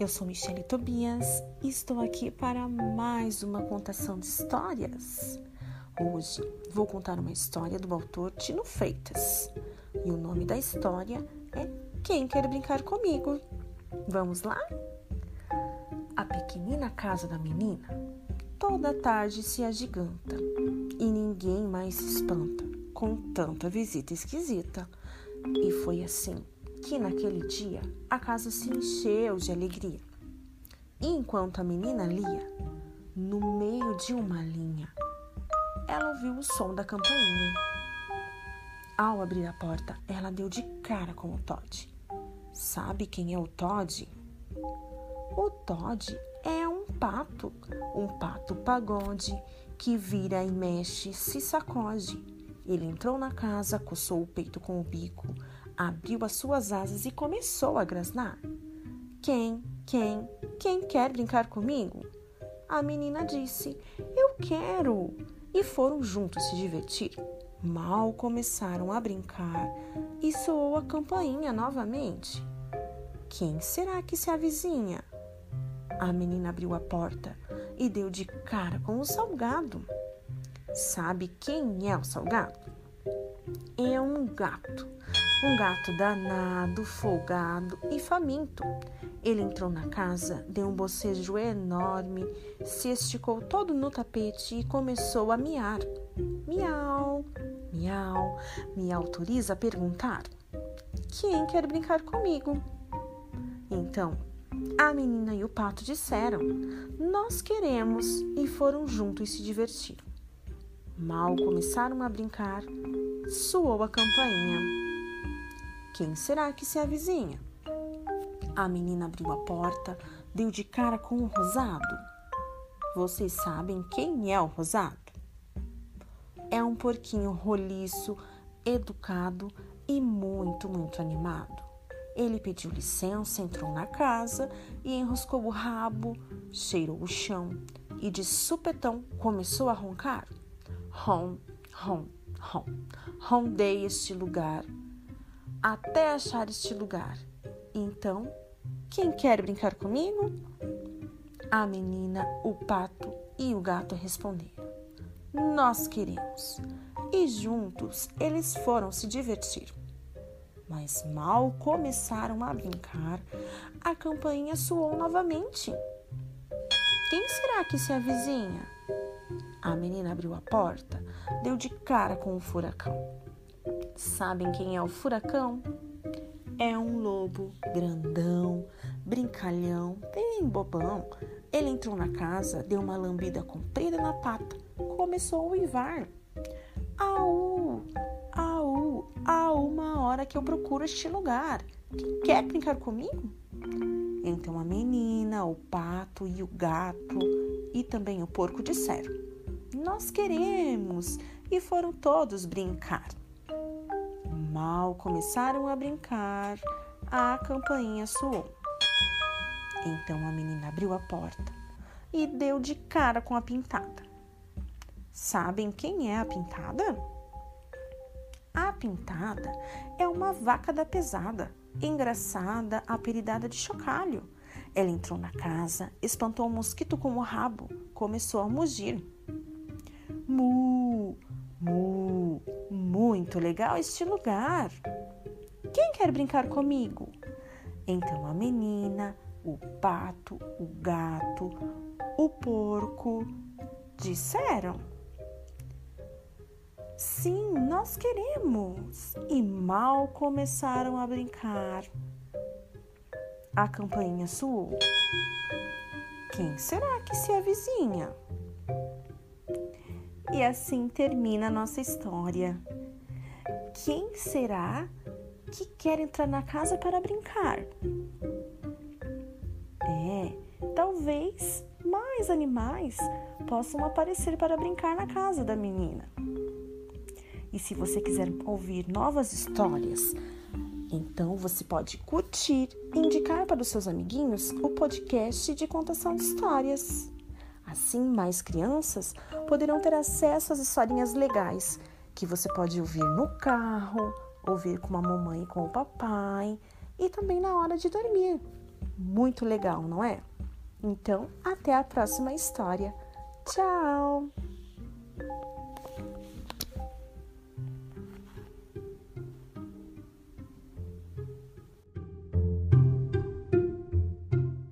Eu sou Michele Tobias e estou aqui para mais uma contação de histórias. Hoje vou contar uma história do autor Tino Freitas e o nome da história é Quem Quer Brincar Comigo? Vamos lá? A pequenina casa da menina toda tarde se agiganta e ninguém mais se espanta com tanta visita esquisita. E foi assim que naquele dia a casa se encheu de alegria. E enquanto a menina lia, no meio de uma linha, ela ouviu o som da campainha. Ao abrir a porta, ela deu de cara com o Todd. Sabe quem é o Todd? O Todd é um pato, um pato pagode que vira e mexe, se sacode. Ele entrou na casa, coçou o peito com o bico, abriu as suas asas e começou a grasnar. Quem, quem, quem quer brincar comigo? A menina disse: Eu quero! E foram juntos se divertir. Mal começaram a brincar e soou a campainha novamente. Quem será que se avizinha? A menina abriu a porta e deu de cara com o salgado. Sabe quem é o salgado? É um gato um gato danado, folgado e faminto. Ele entrou na casa, deu um bocejo enorme, se esticou todo no tapete e começou a miar. Miau, miau, me autoriza a perguntar: Quem quer brincar comigo? Então, a menina e o pato disseram: Nós queremos, e foram juntos se divertir. Mal começaram a brincar, soou a campainha. Quem será que se avizinha? A menina abriu a porta, deu de cara com o rosado. Vocês sabem quem é o rosado? É um porquinho roliço, educado e muito, muito animado. Ele pediu licença, entrou na casa e enroscou o rabo, cheirou o chão e de supetão começou a roncar. Rom, rom, rom. Rondei este lugar até achar este lugar. Então, quem quer brincar comigo? A menina, o pato e o gato responderam: Nós queremos. E juntos eles foram se divertir. Mas mal começaram a brincar, a campainha soou novamente. Quem será que se avizinha? A menina abriu a porta, deu de cara com o furacão. Sabem quem é o furacão? É um lobo grandão, brincalhão, bem bobão. Ele entrou na casa, deu uma lambida comprida na pata, começou a uivar. Au, au, há uma hora que eu procuro este lugar. Quem quer brincar comigo? Então a menina, o pato e o gato e também o porco disseram: Nós queremos! E foram todos brincar. Começaram a brincar, a campainha soou. Então a menina abriu a porta e deu de cara com a pintada. Sabem quem é a pintada? A pintada é uma vaca da pesada, engraçada, apelidada de chocalho. Ela entrou na casa, espantou um mosquito com o rabo, começou a mugir. Mu, mu, muito legal este lugar. Quem quer brincar comigo? Então a menina, o pato, o gato, o porco disseram: Sim, nós queremos. E mal começaram a brincar. A campainha soou. Quem será que se avizinha? E assim termina a nossa história. Quem será que quer entrar na casa para brincar? É, talvez mais animais possam aparecer para brincar na casa da menina. E se você quiser ouvir novas histórias, então você pode curtir e indicar para os seus amiguinhos o podcast de contação de histórias. Assim, mais crianças poderão ter acesso às historinhas legais que você pode ouvir no carro, ouvir com a mamãe e com o papai e também na hora de dormir. Muito legal, não é? Então, até a próxima história. Tchau!